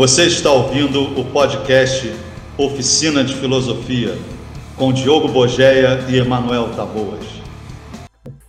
Você está ouvindo o podcast Oficina de Filosofia com Diogo Bogeia e Emanuel Taboas.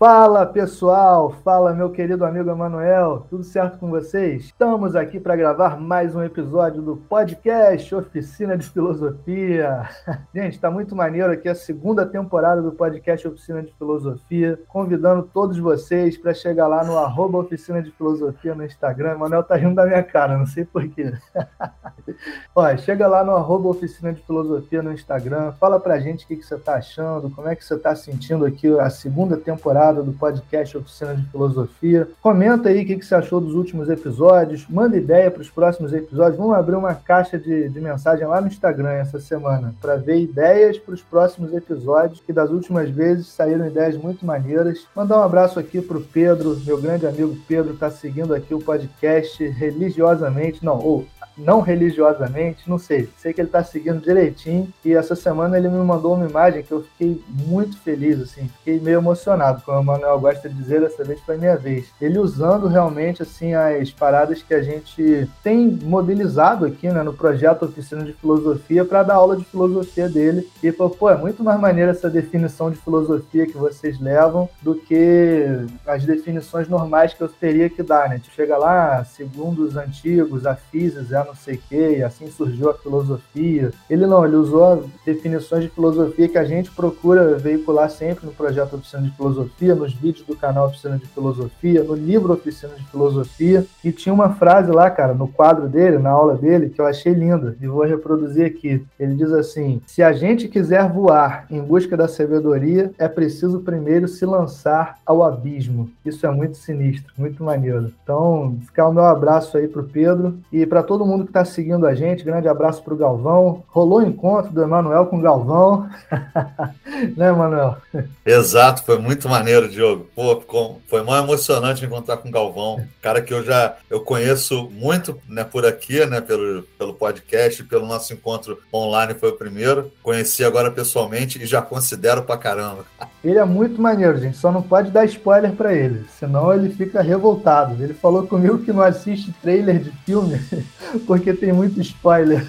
Fala pessoal, fala meu querido amigo Emanuel, tudo certo com vocês? Estamos aqui para gravar mais um episódio do podcast Oficina de Filosofia. Gente, está muito maneiro aqui a segunda temporada do podcast Oficina de Filosofia, convidando todos vocês para chegar lá no arroba Oficina de Filosofia no Instagram. Emanuel tá rindo da minha cara, não sei porquê. Ó, chega lá no arroba Oficina de Filosofia no Instagram, fala pra gente o que, que você está achando, como é que você está sentindo aqui a segunda temporada do podcast Oficina de Filosofia. Comenta aí o que, você achou dos últimos episódios, manda ideia para os próximos episódios. Vamos abrir uma caixa de, de mensagem lá no Instagram essa semana para ver ideias para os próximos episódios, que das últimas vezes saíram ideias muito maneiras. Mandar um abraço aqui para o Pedro, meu grande amigo Pedro, está seguindo aqui o podcast religiosamente, não, ou não religiosamente, não sei. Sei que ele está seguindo direitinho. E essa semana ele me mandou uma imagem que eu fiquei muito feliz, assim, fiquei meio emocionado, como o Manuel gosta de dizer, dessa vez foi minha vez. Ele usando realmente, assim, as paradas que a gente tem mobilizado aqui, né, no projeto Oficina de Filosofia para dar aula de filosofia dele. E falou, pô, é muito mais maneira essa definição de filosofia que vocês levam do que as definições normais que eu teria que dar, né? Tipo, chega lá, segundo os antigos, a física, não sei o quê, e assim surgiu a filosofia. Ele não, ele usou definições de filosofia que a gente procura veicular sempre no projeto Oficina de Filosofia, nos vídeos do canal Oficina de Filosofia, no livro Oficina de Filosofia, e tinha uma frase lá, cara, no quadro dele, na aula dele, que eu achei linda, e vou reproduzir aqui. Ele diz assim: se a gente quiser voar em busca da sabedoria, é preciso primeiro se lançar ao abismo. Isso é muito sinistro, muito maneiro. Então, ficar o meu abraço aí pro Pedro e para todo mundo mundo que está seguindo a gente. Grande abraço para o Galvão. Rolou o encontro do Emanuel com o Galvão. né, Emanuel? Exato, foi muito maneiro, Diogo. Pô, foi muito emocionante encontrar com o Galvão. Cara que eu já eu conheço muito né, por aqui, né, pelo, pelo podcast, pelo nosso encontro online foi o primeiro. Conheci agora pessoalmente e já considero pra caramba. Ele é muito maneiro, gente. Só não pode dar spoiler para ele, senão ele fica revoltado. Ele falou comigo que não assiste trailer de filme porque tem muito spoiler.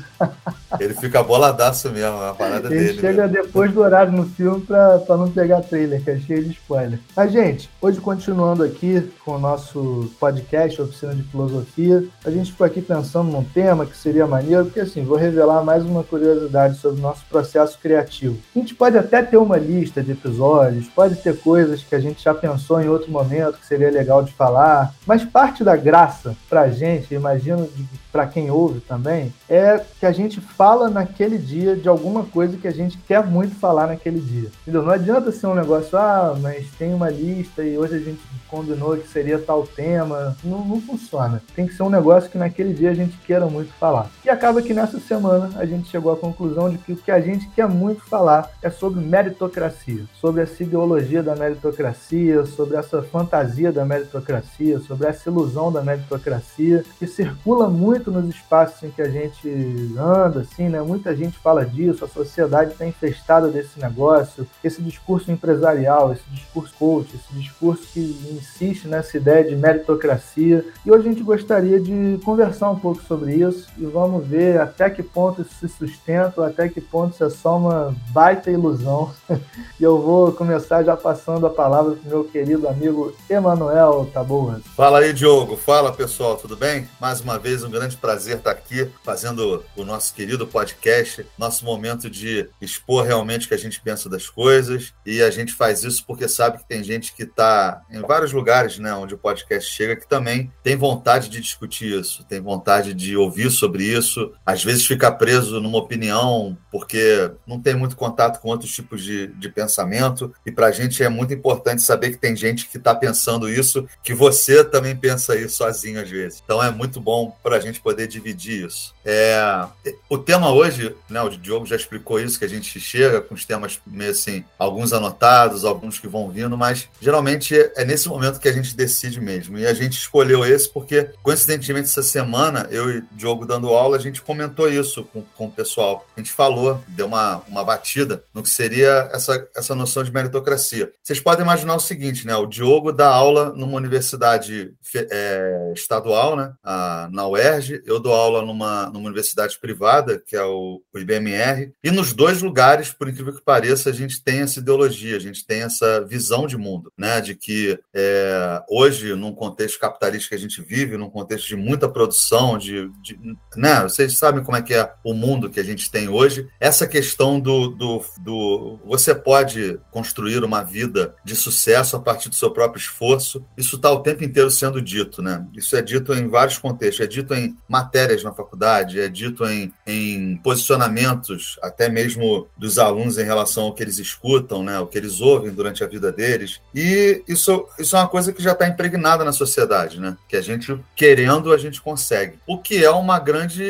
Ele fica boladaço mesmo, é a parada Ele dele. Ele chega mesmo. depois do horário no filme pra, pra não pegar trailer, que é cheio de spoiler. Mas, gente, hoje continuando aqui com o nosso podcast, Oficina de Filosofia, a gente ficou aqui pensando num tema que seria maneiro, porque assim, vou revelar mais uma curiosidade sobre o nosso processo criativo. A gente pode até ter uma lista de episódios, pode ter coisas que a gente já pensou em outro momento que seria legal de falar, mas parte da graça pra gente, imagino para quem ouve também, é que a gente fala naquele dia de alguma coisa que a gente quer muito falar naquele dia. Entendeu? Não adianta ser um negócio, ah, mas tem uma lista e hoje a gente combinou que seria tal tema. Não, não funciona. Tem que ser um negócio que naquele dia a gente queira muito falar. E acaba que nessa semana a gente chegou à conclusão de que o que a gente quer muito falar é sobre meritocracia, sobre essa ideologia da meritocracia, sobre essa fantasia da meritocracia, sobre essa ilusão da meritocracia que circula muito nos espaços em que a gente anda, assim, né? Muita gente fala disso, a sociedade está infestada desse negócio, esse discurso empresarial, esse discurso coach, esse discurso que insiste nessa ideia de meritocracia. E hoje a gente gostaria de conversar um pouco sobre isso e vamos ver até que ponto isso se sustenta, até que ponto isso é só uma baita ilusão. e eu vou começar já passando a palavra para meu querido amigo Emanuel Taboas. Fala aí, Diogo. Fala, pessoal, tudo bem? Mais uma vez, um grande prazer estar aqui fazendo o nosso querido podcast, nosso momento de expor realmente o que a gente pensa das coisas. E a gente faz isso porque sabe que tem gente que está em vários lugares né, onde o podcast chega que também tem vontade de discutir isso, tem vontade de ouvir sobre isso, às vezes fica preso numa opinião porque não tem muito contato com outros tipos de, de pensamento. E para a gente é muito importante saber que tem gente que está pensando isso, que você também pensa isso sozinho às vezes. Então é muito bom para a gente poder dividir isso. É, o tema hoje, né, o Diogo já explicou isso, que a gente chega com os temas meio assim, alguns anotados, alguns que vão vindo, mas geralmente é nesse momento que a gente decide mesmo. E a gente escolheu esse porque, coincidentemente, essa semana, eu e o Diogo dando aula, a gente comentou isso com, com o pessoal. A gente falou, deu uma, uma batida no que seria essa, essa noção de meritocracia. Vocês podem imaginar o seguinte, né? O Diogo dá aula numa universidade é, estadual, né? A, na UERJ, eu dou aula numa, numa universidade privada, que é o, o IBMR, e nos dois lugares, por incrível que pareça, a gente tem essa ideologia, a gente tem essa visão de mundo, né? De que é, hoje, num contexto capitalista que a gente vive, num contexto de muita produção, de, de né? Vocês sabem como é que é o mundo que a gente tem hoje. Essa questão do, do, do você pode construir uma vida de sucesso a partir do seu próprio esforço. Isso está o tempo inteiro sendo dito, né? Isso é dito em vários contextos. É dito em matérias na faculdade, é dito em, em posicionamentos, até mesmo dos alunos em relação ao que eles escutam, né? O que eles ouvem durante a vida deles. E isso, isso é uma coisa que já está impregnada na sociedade, né? Que a gente, querendo, a gente consegue. O que é uma grande,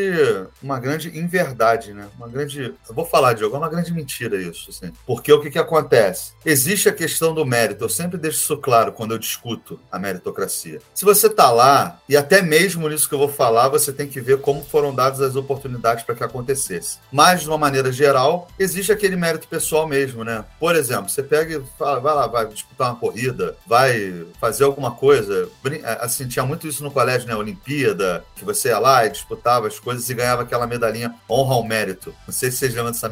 uma grande inverdade, né? Uma grande. Eu vou falar, Diogo, é uma grande mentira isso, assim. Porque o que, que acontece? Existe a questão do mérito. Eu sempre deixo isso claro quando eu discuto a meritocracia. Se você está lá, e até mesmo nisso que eu vou falar, você tem que ver como foram dadas as oportunidades para que acontecesse. Mas, de uma maneira geral, existe aquele mérito pessoal mesmo, né? Por exemplo, você pega e fala, vai lá, vai disputar uma corrida, vai fazer alguma coisa. Assim, tinha muito isso no colégio, né? Olimpíada, que você ia lá e disputava as coisas e ganhava aquela medalhinha honra ao mérito. Não sei se vocês lembram dessa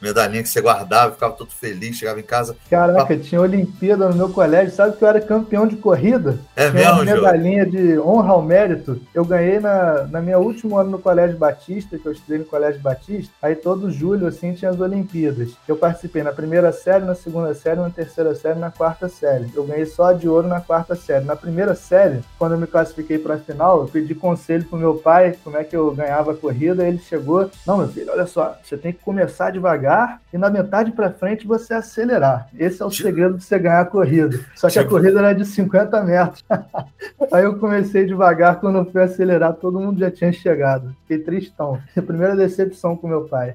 medalhinha que você guardava, ficava todo feliz, chegava em casa. Caraca, tinha Olimpíada no meu colégio, sabe que eu era campeão de corrida? É tinha mesmo, uma medalhinha de honra ao mérito. Eu ganhei na, na minha último ano no Colégio Batista, que eu estudei no Colégio Batista. Aí todo julho, assim, tinha as Olimpíadas. Eu participei na primeira série, na segunda série, na terceira série, na quarta série. Eu ganhei só de ouro na quarta série. Na primeira série, quando eu me classifiquei para a final, eu pedi conselho pro meu pai como é que eu ganhava a corrida. Ele chegou, não, meu filho, olha só, você tem que começar devagar e na metade para frente você acelerar. Esse é o segredo de você ganhar a corrida. Só que a corrida era de 50 metros. Aí eu comecei devagar, quando eu fui acelerar, todo mundo já tinha chegado. Fiquei tristão. Primeira decepção com meu pai.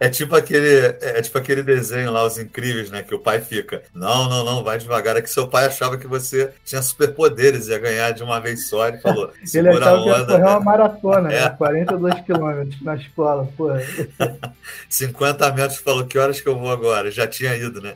É tipo aquele, é tipo aquele desenho lá, Os Incríveis, né? Que o pai fica, não, não, não, vai devagar. É que seu pai achava que você tinha superpoderes, ia ganhar de uma vez só. Ele falou, Ele achava que ia correr uma maratona, é. né? 42 quilômetros na escola, pô. 50 metros, falou, que horas que eu vou agora? Já tinha ido, né?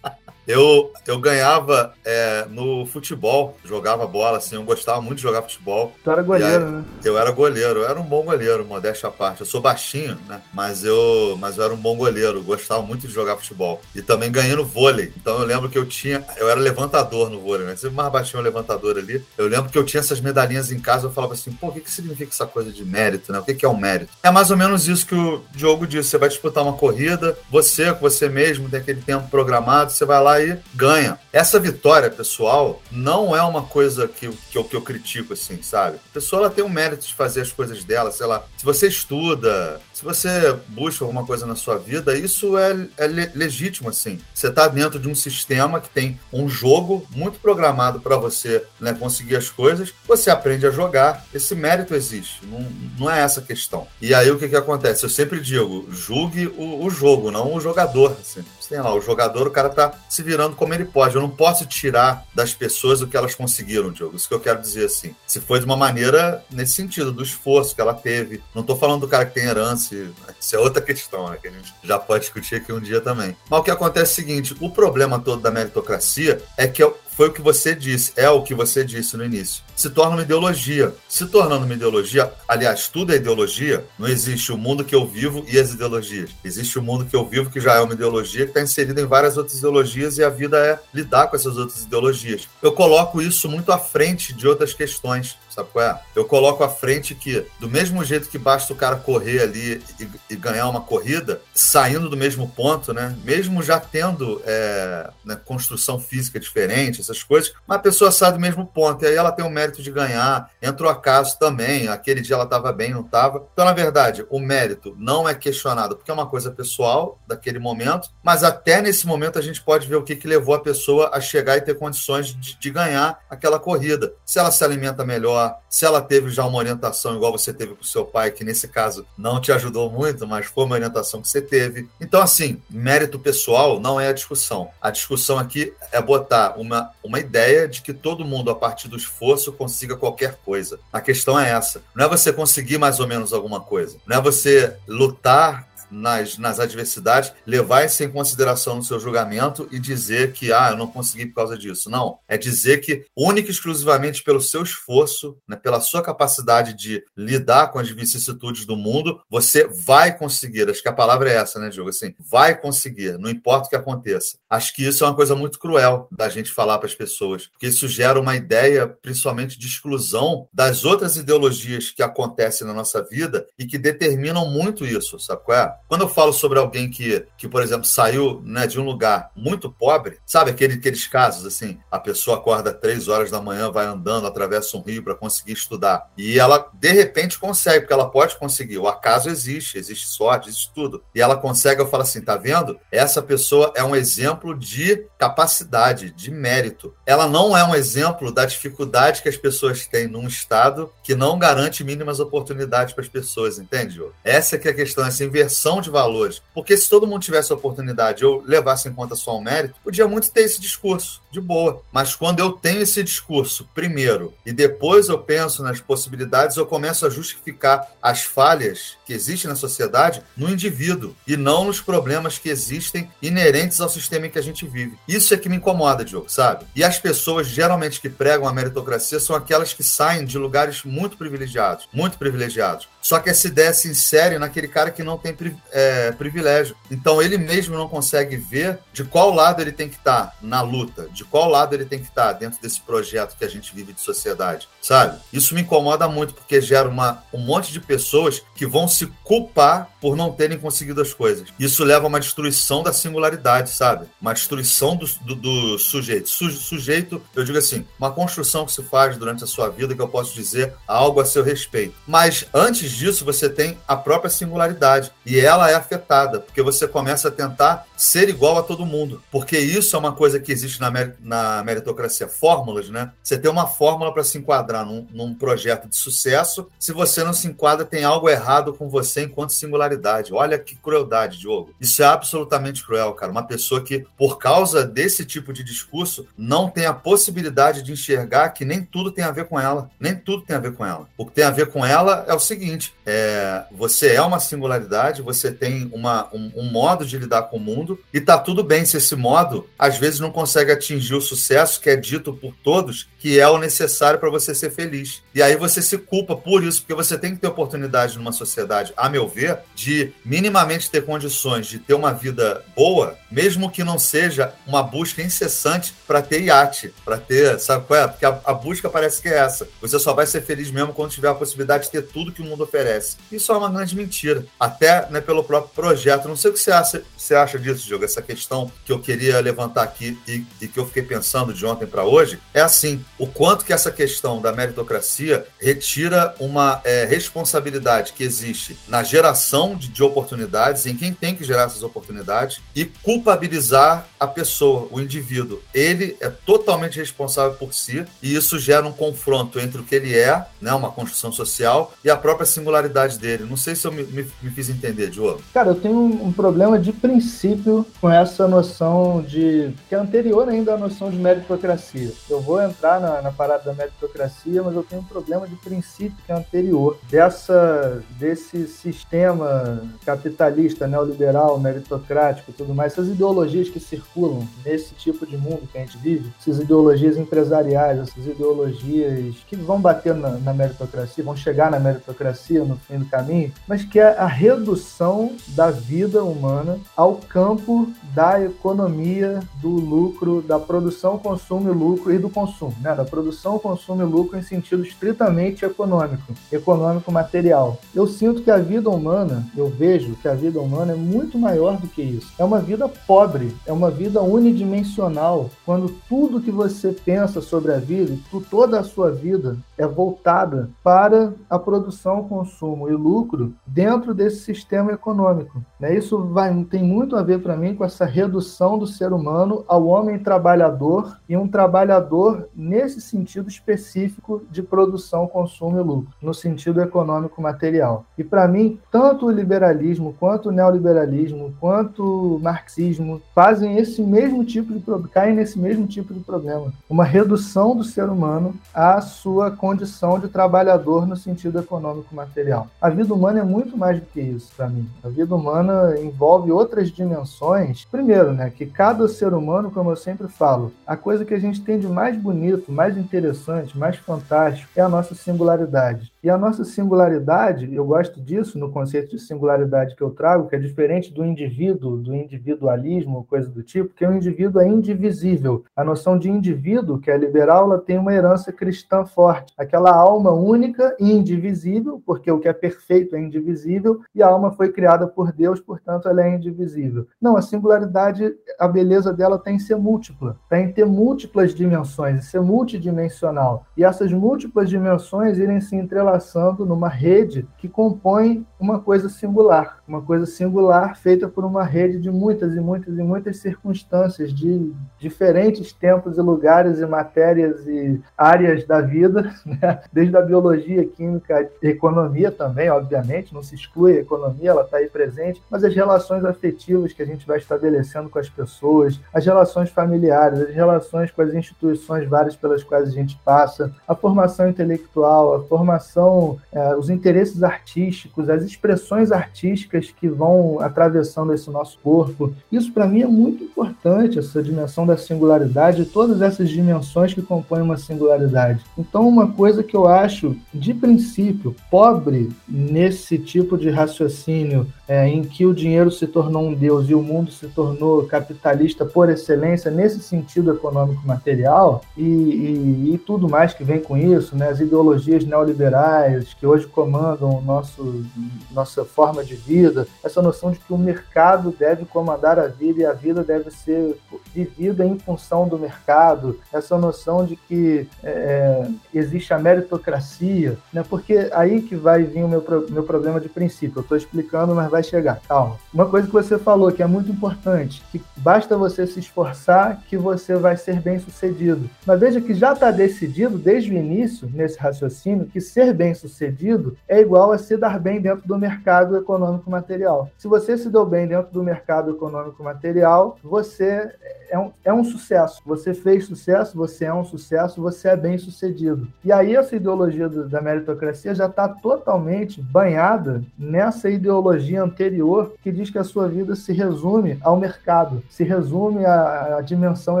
Eu, eu ganhava é, no futebol, jogava bola, assim, eu gostava muito de jogar futebol. Tu era goleiro, aí, né? Eu era goleiro, eu era um bom goleiro, modéstia à parte. Eu sou baixinho, né? Mas eu, mas eu era um bom goleiro, gostava muito de jogar futebol. E também ganhei no vôlei. Então eu lembro que eu tinha, eu era levantador no vôlei, né? Sempre mais baixinho levantador ali. Eu lembro que eu tinha essas medalhinhas em casa, eu falava assim, pô, o que, que significa essa coisa de mérito, né? O que, que é o um mérito? É mais ou menos isso que o Diogo disse. Você vai disputar uma corrida, você, com você mesmo, tem aquele tempo programado, você vai lá e ganha. Essa vitória, pessoal, não é uma coisa que, que, eu, que eu critico, assim, sabe? A pessoa ela tem o mérito de fazer as coisas dela, sei lá. Se você estuda, se você busca alguma coisa na sua vida, isso é, é legítimo, assim. Você está dentro de um sistema que tem um jogo muito programado para você né, conseguir as coisas, você aprende a jogar, esse mérito existe, não, não é essa a questão. E aí o que, que acontece? Eu sempre digo, julgue o, o jogo, não o jogador, assim tem lá, o jogador, o cara tá se virando como ele pode. Eu não posso tirar das pessoas o que elas conseguiram, Diogo. Isso que eu quero dizer assim. Se foi de uma maneira nesse sentido, do esforço que ela teve. Não tô falando do cara que tem herança, isso é outra questão, né? Que a gente já pode discutir aqui um dia também. Mas o que acontece é o seguinte: o problema todo da meritocracia é que foi o que você disse, é o que você disse no início. Se torna uma ideologia. Se tornando uma ideologia, aliás, tudo é ideologia, não existe o mundo que eu vivo e as ideologias. Existe o mundo que eu vivo, que já é uma ideologia, que está inserida em várias outras ideologias e a vida é lidar com essas outras ideologias. Eu coloco isso muito à frente de outras questões Sabe qual é? Eu coloco à frente que, do mesmo jeito que basta o cara correr ali e, e ganhar uma corrida, saindo do mesmo ponto, né? Mesmo já tendo é, né, construção física diferente, essas coisas, mas a pessoa sai do mesmo ponto, e aí ela tem o mérito de ganhar, entra o acaso também, aquele dia ela estava bem, não estava. Então, na verdade, o mérito não é questionado, porque é uma coisa pessoal daquele momento, mas até nesse momento a gente pode ver o que, que levou a pessoa a chegar e ter condições de, de ganhar aquela corrida. Se ela se alimenta melhor, se ela teve já uma orientação igual você teve com seu pai, que nesse caso não te ajudou muito, mas foi uma orientação que você teve. Então, assim, mérito pessoal não é a discussão. A discussão aqui é botar uma, uma ideia de que todo mundo, a partir do esforço, consiga qualquer coisa. A questão é essa. Não é você conseguir mais ou menos alguma coisa. Não é você lutar nas, nas adversidades, levar isso em consideração no seu julgamento e dizer que, ah, eu não consegui por causa disso. Não. É dizer que, única e exclusivamente pelo seu esforço, né, pela sua capacidade de lidar com as vicissitudes do mundo, você vai conseguir. Acho que a palavra é essa, né, Diogo? Assim, vai conseguir, não importa o que aconteça. Acho que isso é uma coisa muito cruel da gente falar para as pessoas, porque isso gera uma ideia, principalmente, de exclusão das outras ideologias que acontecem na nossa vida e que determinam muito isso, sabe qual é? Quando eu falo sobre alguém que, que por exemplo, saiu né, de um lugar muito pobre, sabe aquele, aqueles casos assim, a pessoa acorda três horas da manhã, vai andando, atravessa um rio para conseguir estudar. E ela, de repente, consegue, porque ela pode conseguir. O acaso existe, existe sorte, existe tudo. E ela consegue, eu falo assim, tá vendo? Essa pessoa é um exemplo de capacidade, de mérito. Ela não é um exemplo da dificuldade que as pessoas têm num estado que não garante mínimas oportunidades para as pessoas, entende? Essa que é a questão, essa inversão de valores. Porque se todo mundo tivesse a oportunidade, eu levasse em conta só o mérito, podia muito ter esse discurso, de boa. Mas quando eu tenho esse discurso, primeiro, e depois eu penso nas possibilidades, eu começo a justificar as falhas que existem na sociedade no indivíduo e não nos problemas que existem inerentes ao sistema em que a gente vive. Isso é que me incomoda, Diogo, sabe? E as pessoas, geralmente, que pregam a meritocracia são aquelas que saem de lugares muito privilegiados, muito privilegiados. Só que essa ideia se insere naquele cara que não tem é, privilégio. Então ele mesmo não consegue ver de qual lado ele tem que estar na luta, de qual lado ele tem que estar dentro desse projeto que a gente vive de sociedade, sabe? Isso me incomoda muito porque gera uma, um monte de pessoas que vão se culpar por não terem conseguido as coisas. Isso leva a uma destruição da singularidade, sabe? Uma destruição do, do, do sujeito. Su, sujeito, eu digo assim, uma construção que se faz durante a sua vida que eu posso dizer algo a seu respeito. Mas antes disso, você tem a própria singularidade e ela é afetada, porque você começa a tentar ser igual a todo mundo, porque isso é uma coisa que existe na, na meritocracia, fórmulas, né? Você tem uma fórmula para se enquadrar num, num projeto de sucesso, se você não se enquadra, tem algo errado com você enquanto singularidade. Olha que crueldade, Diogo. Isso é absolutamente cruel, cara. Uma pessoa que, por causa desse tipo de discurso, não tem a possibilidade de enxergar que nem tudo tem a ver com ela. Nem tudo tem a ver com ela. O que tem a ver com ela é o seguinte: é, você é uma singularidade, você tem uma, um, um modo de lidar com o mundo, e tá tudo bem se esse modo, às vezes, não consegue atingir o sucesso que é dito por todos, que é o necessário para você ser feliz. E aí você se culpa por isso, porque você tem que ter oportunidade numa sociedade, a meu ver, de minimamente ter condições de ter uma vida boa, mesmo que não seja uma busca incessante para ter iate, para ter, sabe qual é? Porque a, a busca parece que é essa. Você só vai ser feliz mesmo quando tiver a possibilidade de ter tudo que o mundo oferece. Isso é uma grande mentira. Até né, pelo próprio projeto. Não sei o que você acha, você acha disso, Diogo, essa questão que eu queria levantar aqui e, e que eu fiquei pensando de ontem para hoje. É assim: o quanto que essa questão da meritocracia retira uma é, responsabilidade que existe na geração de, de oportunidades, em quem tem que gerar essas oportunidades, e culpabilizar a pessoa, o indivíduo. Ele é totalmente responsável por si e isso gera um confronto entre o que ele é, né, uma construção social, e a própria singularidade dele. Não sei se eu me, me, me fiz entender, Diogo. Cara, eu tenho um, problema de princípio com essa noção de. que é anterior ainda à noção de meritocracia. Eu vou entrar na, na parada da meritocracia, mas eu tenho um problema de princípio que é anterior dessa, desse sistema capitalista, neoliberal, meritocrático e tudo mais, essas ideologias que circulam nesse tipo de mundo que a gente vive, essas ideologias empresariais, essas ideologias que vão bater na, na meritocracia, vão chegar na meritocracia no fim do caminho, mas que é a redução da vida humana ao campo da economia, do lucro, da produção, consumo e lucro e do consumo, né? da produção, consumo e lucro em sentido estritamente econômico, econômico material. Eu sinto que a vida humana eu vejo que a vida humana é muito maior do que isso. É uma vida pobre, é uma vida unidimensional, quando tudo que você pensa sobre a vida, toda a sua vida é voltada para a produção, consumo e lucro dentro desse sistema econômico. Né? Isso vai, tem muito a ver para mim com essa redução do ser humano ao homem trabalhador e um trabalhador nesse sentido específico de produção, consumo e lucro, no sentido econômico material. E para mim, tanto o liberalismo, quanto o neoliberalismo, quanto o marxismo fazem esse mesmo tipo de caem nesse mesmo tipo de problema, uma redução do ser humano à sua condição de trabalhador no sentido econômico material. A vida humana é muito mais do que isso para mim. A vida humana envolve outras dimensões. Primeiro, né, que cada ser humano, como eu sempre falo, a coisa que a gente tem de mais bonito, mais interessante, mais fantástico é a nossa singularidade. E a nossa singularidade, eu gosto disso no conceito de singularidade que eu trago, que é diferente do indivíduo, do individualismo, coisa do tipo, que o indivíduo é indivisível. A noção de indivíduo, que é liberal, ela tem uma herança cristã forte. Aquela alma única e indivisível, porque o que é perfeito é indivisível, e a alma foi criada por Deus, portanto ela é indivisível. Não, a singularidade, a beleza dela tem em ser múltipla, tem em ter múltiplas dimensões, ser multidimensional. E essas múltiplas dimensões irem se entrelaçando entrelaçando numa rede que compõe uma coisa singular, uma coisa singular feita por uma rede de muitas e muitas e muitas circunstâncias de diferentes tempos e lugares e matérias e áreas da vida, né? desde a biologia, química, economia também, obviamente, não se exclui a economia, ela está aí presente, mas as relações afetivas que a gente vai estabelecendo com as pessoas, as relações familiares, as relações com as instituições várias pelas quais a gente passa, a formação intelectual, a formação são é, os interesses artísticos, as expressões artísticas que vão atravessando esse nosso corpo. Isso, para mim, é muito importante, essa dimensão da singularidade, todas essas dimensões que compõem uma singularidade. Então, uma coisa que eu acho, de princípio, pobre nesse tipo de raciocínio é, em que o dinheiro se tornou um deus e o mundo se tornou capitalista por excelência, nesse sentido econômico material, e, e, e tudo mais que vem com isso, né, as ideologias neoliberais que hoje comandam nosso, nossa forma de vida, essa noção de que o mercado deve comandar a vida e a vida deve ser vivida em função do mercado, essa noção de que é, existe a meritocracia, né? porque aí que vai vir o meu, meu problema de princípio. Eu estou explicando, mas vai chegar. Calma. Uma coisa que você falou que é muito importante, que basta você se esforçar que você vai ser bem sucedido. Mas veja que já está decidido desde o início, nesse raciocínio, que ser bem sucedido é igual a se dar bem dentro do mercado econômico material. Se você se deu bem dentro do mercado econômico material, você é um, é um sucesso. Você fez sucesso, você é um sucesso, você é bem sucedido. E aí essa ideologia do, da meritocracia já está totalmente banhada nessa ideologia anterior que diz que a sua vida se resume ao mercado, se resume à, à dimensão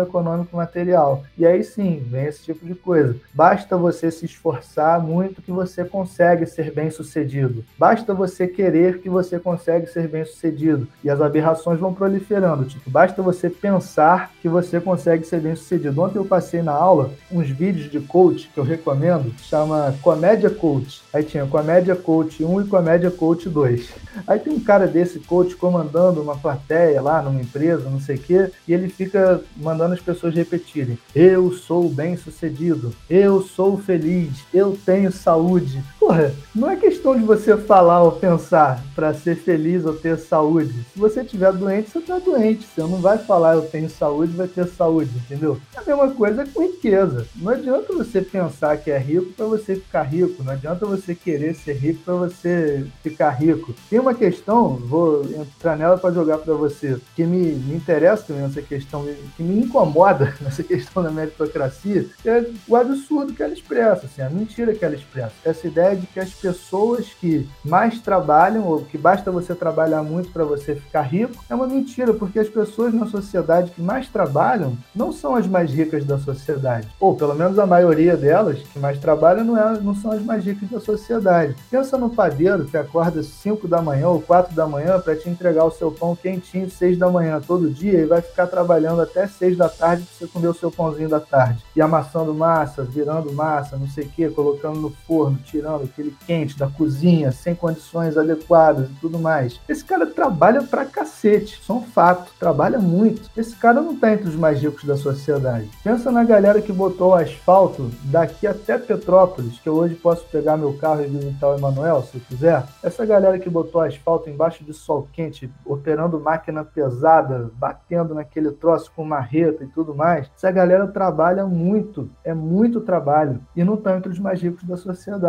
econômico-material. E aí sim, vem esse tipo de coisa. Basta você se esforçar muito que você consegue ser bem sucedido. Basta você querer que você consegue ser bem sucedido. E as aberrações vão proliferando. Tipo, basta você pensar que você consegue ser bem sucedido. Ontem eu passei na aula uns vídeos de coach que eu recomendo, chama Comédia Coach. Aí tinha Comédia Coach 1 e Comédia Coach 2. Aí tem um cara desse coach comandando uma plateia lá numa empresa, não sei o quê, e ele fica mandando as pessoas repetirem: Eu sou bem sucedido, eu sou feliz, eu tenho saúde. Porra, não é questão de você falar ou pensar para ser feliz ou ter saúde. Se você estiver doente, você está doente. Você não vai falar eu tenho saúde saúde vai ter saúde, entendeu? É a mesma coisa com riqueza. Não adianta você pensar que é rico para você ficar rico, não adianta você querer ser rico para você ficar rico. Tem uma questão, vou entrar nela para jogar para você, que me, me interessa também essa questão, que me incomoda nessa questão da meritocracia, é o absurdo que ela expressa, assim, a mentira que ela expressa. Essa ideia de que as pessoas que mais trabalham, ou que basta você trabalhar muito para você ficar rico, é uma mentira, porque as pessoas na sociedade que mais trabalham não são as mais ricas da sociedade. Ou pelo menos a maioria delas que mais trabalham não, é, não são as mais ricas da sociedade. Pensa no padeiro que acorda 5 da manhã ou 4 da manhã para te entregar o seu pão quentinho 6 da manhã todo dia e vai ficar trabalhando até 6 da tarde para você comer o seu pãozinho da tarde. E amassando massa, virando massa, não sei o que, colocando no forno, tirando aquele quente da cozinha, sem condições adequadas e tudo mais. Esse cara trabalha pra cacete, isso é um fato, trabalha muito. Esse cara não tá entre os mais ricos da sociedade. Pensa na galera que botou o asfalto daqui até Petrópolis, que eu hoje posso pegar meu carro e visitar o Emanuel, se eu quiser. Essa galera que botou asfalto embaixo de sol quente, operando máquina pesada, batendo naquele troço com marreta e tudo mais, essa galera trabalha muito, é muito trabalho, e não tá entre os mais ricos da sociedade,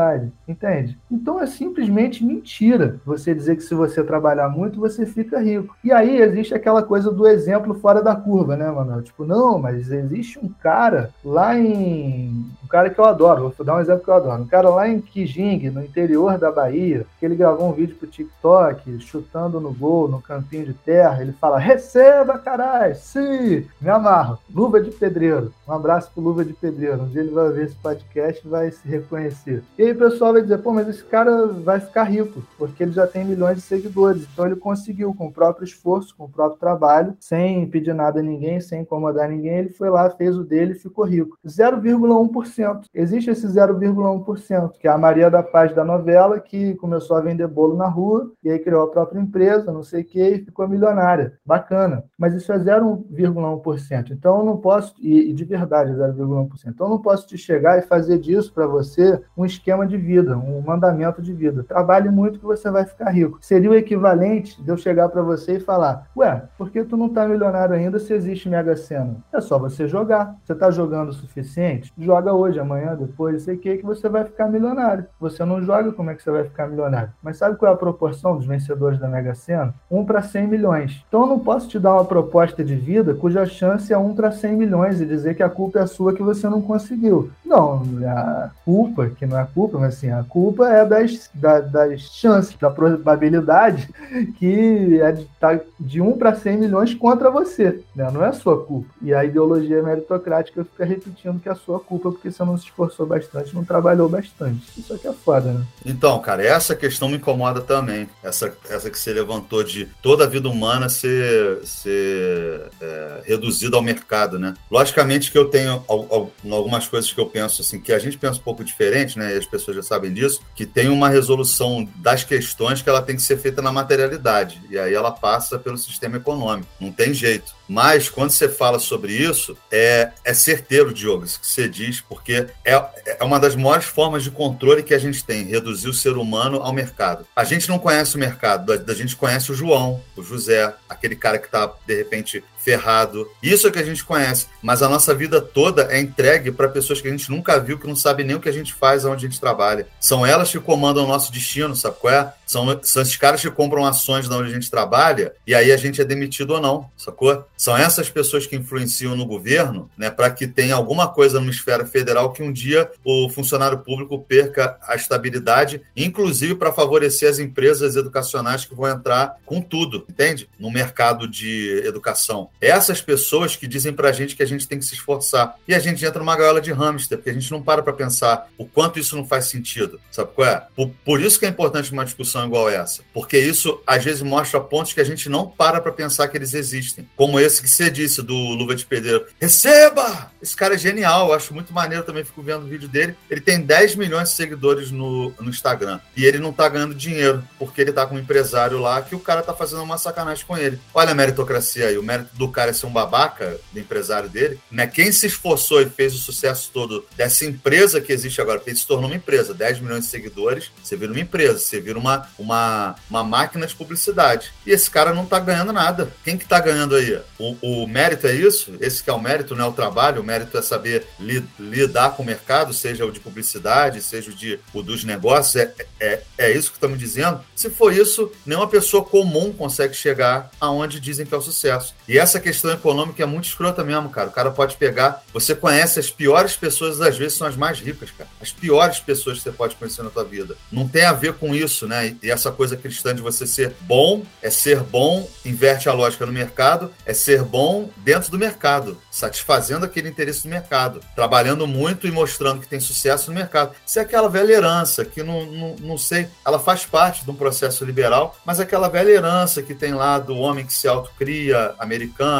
entende? Então é simplesmente mentira você dizer que se você trabalhar muito, você fica rico. E aí existe aquela coisa do exemplo fora da curva, né, Manuel? Tipo, não, mas existe um cara lá em. Cara que eu adoro, vou dar um exemplo que eu adoro. Um cara lá em Kijing, no interior da Bahia, que ele gravou um vídeo pro TikTok, chutando no gol, no campinho de terra. Ele fala: receba, caralho! Sim! Me amarro. Luva de pedreiro. Um abraço pro Luva de Pedreiro. Um dia ele vai ver esse podcast e vai se reconhecer. E aí o pessoal vai dizer: pô, mas esse cara vai ficar rico, porque ele já tem milhões de seguidores. Então ele conseguiu, com o próprio esforço, com o próprio trabalho, sem pedir nada a ninguém, sem incomodar ninguém, ele foi lá, fez o dele e ficou rico. 0,1%. Existe esse 0,1%, que é a Maria da Paz da novela, que começou a vender bolo na rua, e aí criou a própria empresa, não sei o que, e ficou milionária. Bacana. Mas isso é 0,1%. Então eu não posso, e de verdade, 0,1%. Então eu não posso te chegar e fazer disso para você um esquema de vida, um mandamento de vida. Trabalhe muito que você vai ficar rico. Seria o equivalente de eu chegar para você e falar: Ué, por que tu não tá milionário ainda se existe Mega Sena? É só você jogar. Você tá jogando o suficiente? Joga hoje, amanhã, depois, sei que, que você vai ficar milionário. Você não joga, como é que você vai ficar milionário? Mas sabe qual é a proporção dos vencedores da Mega Sena? 1 para 100 milhões. Então eu não posso te dar uma proposta de vida cuja chance é 1 para 100 milhões e dizer que a culpa é sua que você não conseguiu. Não, a culpa, que não é culpa, mas assim, a culpa é das, da, das chances, da probabilidade que é de, tá de 1 para 100 milhões contra você. Né? Não é a sua culpa. E a ideologia meritocrática fica repetindo que é a sua culpa porque você não se esforçou bastante, não trabalhou bastante. Isso aqui é foda, né? Então, cara, essa questão me incomoda também. Essa, essa que você levantou de toda a vida humana ser, ser é, reduzida ao mercado, né? Logicamente que eu tenho algumas coisas que eu penso assim, que a gente pensa um pouco diferente, né? E as pessoas já sabem disso, que tem uma resolução das questões que ela tem que ser feita na materialidade. E aí ela passa pelo sistema econômico. Não tem jeito. Mas quando você fala sobre isso, é, é certeiro, Diogo, isso que você diz, porque é, é uma das maiores formas de controle que a gente tem, reduzir o ser humano ao mercado. A gente não conhece o mercado, a, a gente conhece o João, o José, aquele cara que está, de repente, ferrado. Isso é que a gente conhece, mas a nossa vida toda é entregue para pessoas que a gente nunca viu, que não sabem nem o que a gente faz, onde a gente trabalha. São elas que comandam o nosso destino, sabe qual é? São, são esses caras que compram ações de onde a gente trabalha e aí a gente é demitido ou não, sacou? São essas pessoas que influenciam no governo, né, para que tenha alguma coisa numa esfera federal que um dia o funcionário público perca a estabilidade, inclusive para favorecer as empresas educacionais que vão entrar com tudo, entende? No mercado de educação. Essas pessoas que dizem para a gente que a gente tem que se esforçar. E a gente entra numa gaiola de hamster, porque a gente não para para pensar o quanto isso não faz sentido. Sabe qual é? Por, por isso que é importante uma discussão igual essa. Porque isso, às vezes, mostra pontos que a gente não para para pensar que eles existem. Como esse que você disse do Luva de Pedreiro. Receba! Esse cara é genial, eu acho muito maneiro também, fico vendo o vídeo dele. Ele tem 10 milhões de seguidores no, no Instagram. E ele não tá ganhando dinheiro, porque ele tá com um empresário lá que o cara tá fazendo uma sacanagem com ele. Olha a meritocracia aí, o mérito do cara ser um babaca, do empresário dele, né? Quem se esforçou e fez o sucesso todo dessa empresa que existe agora, porque se tornou uma empresa, 10 milhões de seguidores, você vira uma empresa, você vira uma, uma, uma máquina de publicidade. E esse cara não tá ganhando nada. Quem que tá ganhando aí? O, o mérito é isso? Esse que é o mérito, não é o trabalho, o mérito é saber li, lidar com o mercado, seja o de publicidade, seja o, de, o dos negócios, é, é, é isso que estamos dizendo? Se for isso, nenhuma pessoa comum consegue chegar aonde dizem que é o sucesso. E essa questão econômica é muito escrota mesmo, cara. O cara pode pegar. Você conhece as piores pessoas, às vezes são as mais ricas, cara. As piores pessoas que você pode conhecer na tua vida. Não tem a ver com isso, né? E essa coisa cristã de você ser bom, é ser bom, inverte a lógica no mercado, é ser bom dentro do mercado, satisfazendo aquele interesse do mercado, trabalhando muito e mostrando que tem sucesso no mercado. Isso é aquela velha herança que não, não, não sei, ela faz parte de um processo liberal, mas aquela velha herança que tem lá do homem que se autocria, americano,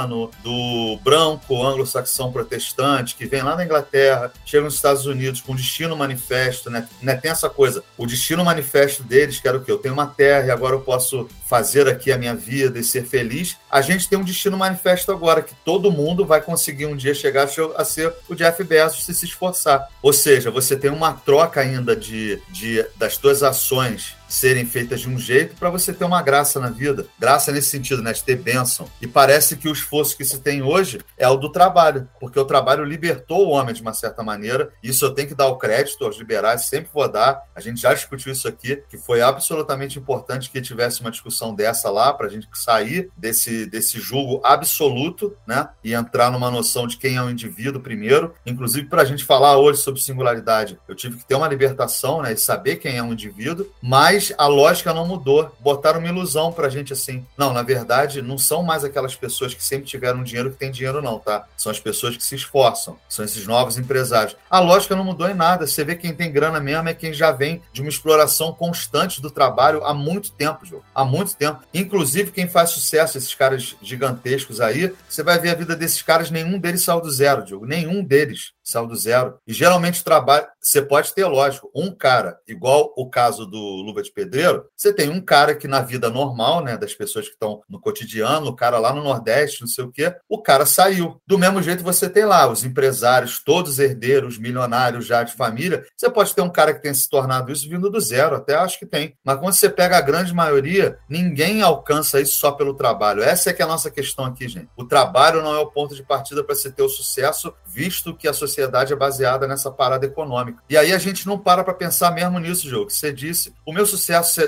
do branco anglo-saxão protestante, que vem lá na Inglaterra, chega nos Estados Unidos com destino manifesto, né? né? Tem essa coisa, o destino manifesto deles, que era o quê? Eu tenho uma terra e agora eu posso fazer aqui a minha vida e ser feliz. A gente tem um destino manifesto agora, que todo mundo vai conseguir um dia chegar a ser o Jeff Bezos se se esforçar. Ou seja, você tem uma troca ainda de, de das tuas ações serem feitas de um jeito para você ter uma graça na vida. Graça nesse sentido, né? De ter bênção. E parece que o esforço que se tem hoje é o do trabalho, porque o trabalho libertou o homem de uma certa maneira. Isso eu tenho que dar o crédito aos liberais, sempre vou dar. A gente já discutiu isso aqui, que foi absolutamente importante que tivesse uma discussão dessa lá, para a gente sair desse, desse julgo absoluto, né? E entrar numa noção de quem é o indivíduo primeiro. Inclusive, para a gente falar hoje sobre singularidade, eu tive que ter uma libertação, né? E saber quem é um indivíduo, mas mas a lógica não mudou. Botaram uma ilusão pra gente assim. Não, na verdade, não são mais aquelas pessoas que sempre tiveram dinheiro que têm dinheiro, não, tá? São as pessoas que se esforçam. São esses novos empresários. A lógica não mudou em nada. Você vê quem tem grana mesmo é quem já vem de uma exploração constante do trabalho há muito tempo, João. Há muito tempo. Inclusive, quem faz sucesso, esses caras gigantescos aí, você vai ver a vida desses caras, nenhum deles saiu do zero, Diogo. Nenhum deles do zero. E geralmente trabalho, você pode ter, lógico, um cara, igual o caso do Luva de Pedreiro, você tem um cara que na vida normal, né, das pessoas que estão no cotidiano, o cara lá no Nordeste, não sei o quê, o cara saiu. Do mesmo jeito você tem lá os empresários, todos herdeiros, milionários já de família. Você pode ter um cara que tenha se tornado isso vindo do zero, até acho que tem. Mas quando você pega a grande maioria, ninguém alcança isso só pelo trabalho. Essa é que é a nossa questão aqui, gente. O trabalho não é o ponto de partida para você ter o sucesso, visto que a sociedade sociedade é baseada nessa parada econômica. E aí a gente não para para pensar mesmo nisso, Jogo, você disse. O meu sucesso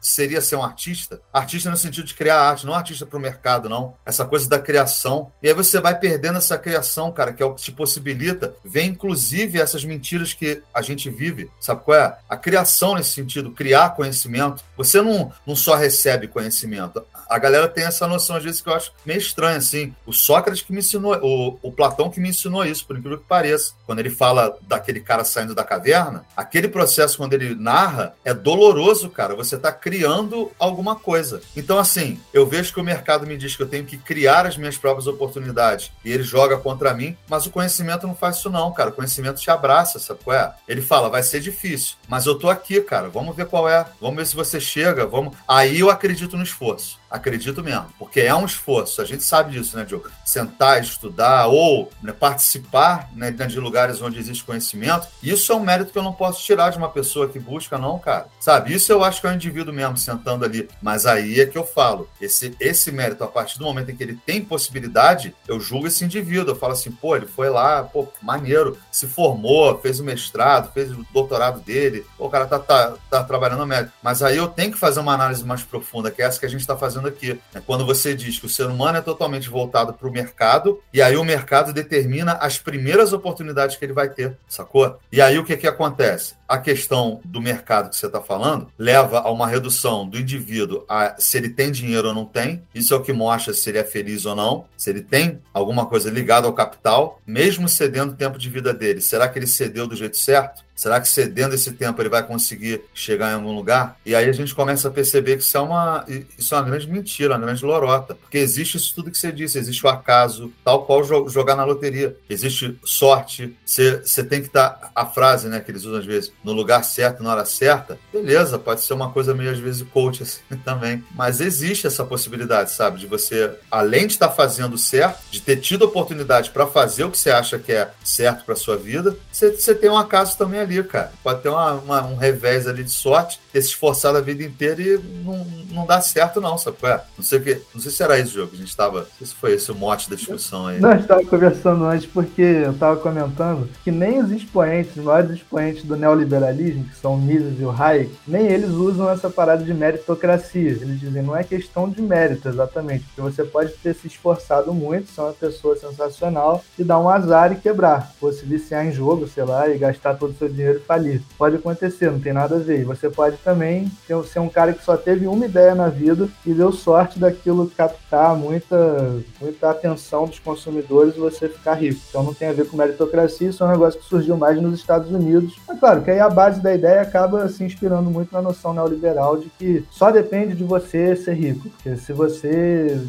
seria ser um artista? Artista no sentido de criar arte, não artista para o mercado, não. Essa coisa da criação. E aí você vai perdendo essa criação, cara, que é o que te possibilita ver, inclusive, essas mentiras que a gente vive. Sabe qual é? A criação nesse sentido, criar conhecimento. Você não, não só recebe conhecimento. A galera tem essa noção, às vezes, que eu acho meio estranha, assim. O Sócrates que me ensinou, o, o Platão que me ensinou isso, por incrível que pareça. Quando ele fala daquele cara saindo da caverna, aquele processo, quando ele narra, é doloroso, cara. Você está criando alguma coisa. Então, assim, eu vejo que o mercado me diz que eu tenho que criar as minhas próprias oportunidades e ele joga contra mim, mas o conhecimento não faz isso, não, cara. O conhecimento te abraça, sabe qual é? Ele fala, vai ser difícil, mas eu tô aqui, cara. Vamos ver qual é. Vamos ver se você chega. Vamos. Aí eu acredito no esforço. Acredito mesmo, porque é um esforço, a gente sabe disso, né, Diogo? Sentar, estudar ou né, participar né, de lugares onde existe conhecimento, isso é um mérito que eu não posso tirar de uma pessoa que busca, não, cara. Sabe? Isso eu acho que é um indivíduo mesmo sentando ali. Mas aí é que eu falo, esse, esse mérito, a partir do momento em que ele tem possibilidade, eu julgo esse indivíduo. Eu falo assim, pô, ele foi lá, pô, maneiro, se formou, fez o mestrado, fez o doutorado dele, pô, o cara tá, tá, tá trabalhando no médico. Mas aí eu tenho que fazer uma análise mais profunda, que é essa que a gente está fazendo aqui. É quando você diz que o ser humano é totalmente voltado para o mercado, e aí o mercado determina as primeiras oportunidades que ele vai ter, sacou? E aí o que, que acontece? A questão do mercado que você está falando leva a uma redução do indivíduo a se ele tem dinheiro ou não tem. Isso é o que mostra se ele é feliz ou não, se ele tem alguma coisa ligada ao capital, mesmo cedendo o tempo de vida dele. Será que ele cedeu do jeito certo? Será que cedendo esse tempo ele vai conseguir chegar em algum lugar? E aí a gente começa a perceber que isso é uma, isso é uma grande mentira, uma grande lorota. Porque existe isso tudo que você disse, existe o acaso, tal qual jogar na loteria. Existe sorte, você, você tem que estar, a frase né, que eles usam às vezes, no lugar certo, na hora certa. Beleza, pode ser uma coisa meio às vezes coach assim também. Mas existe essa possibilidade, sabe? De você, além de estar fazendo certo, de ter tido oportunidade para fazer o que você acha que é certo para sua vida, você, você tem um acaso também ali, cara. Pode ter uma, uma, um revés ali de sorte, ter se esforçado a vida inteira e não, não dá certo, não, sabe? É? Não sei, que, não sei se era esse jogo que a gente estava. Não sei se foi esse o mote da discussão aí. Não, a gente estava conversando antes porque eu estava comentando que nem os expoentes, os maiores expoentes do neoliberalismo, que são o Mises e o Hayek, nem eles usam essa parada de meritocracia. Eles dizem, não é questão de mérito, exatamente, porque você pode ter se esforçado muito, ser uma pessoa sensacional e dar um azar e quebrar. Ou se viciar em jogo, sei lá, e gastar todo o seu dinheiro falir. Pode acontecer, não tem nada a ver. E você pode também ser um cara que só teve uma ideia na vida e deu sorte daquilo captar muita, muita atenção dos consumidores e você ficar rico. Então não tem a ver com meritocracia, isso é um negócio que surgiu mais nos Estados Unidos. Mas claro que aí a base da ideia acaba se inspirando muito na noção neoliberal de que só depende de você ser rico. Porque se você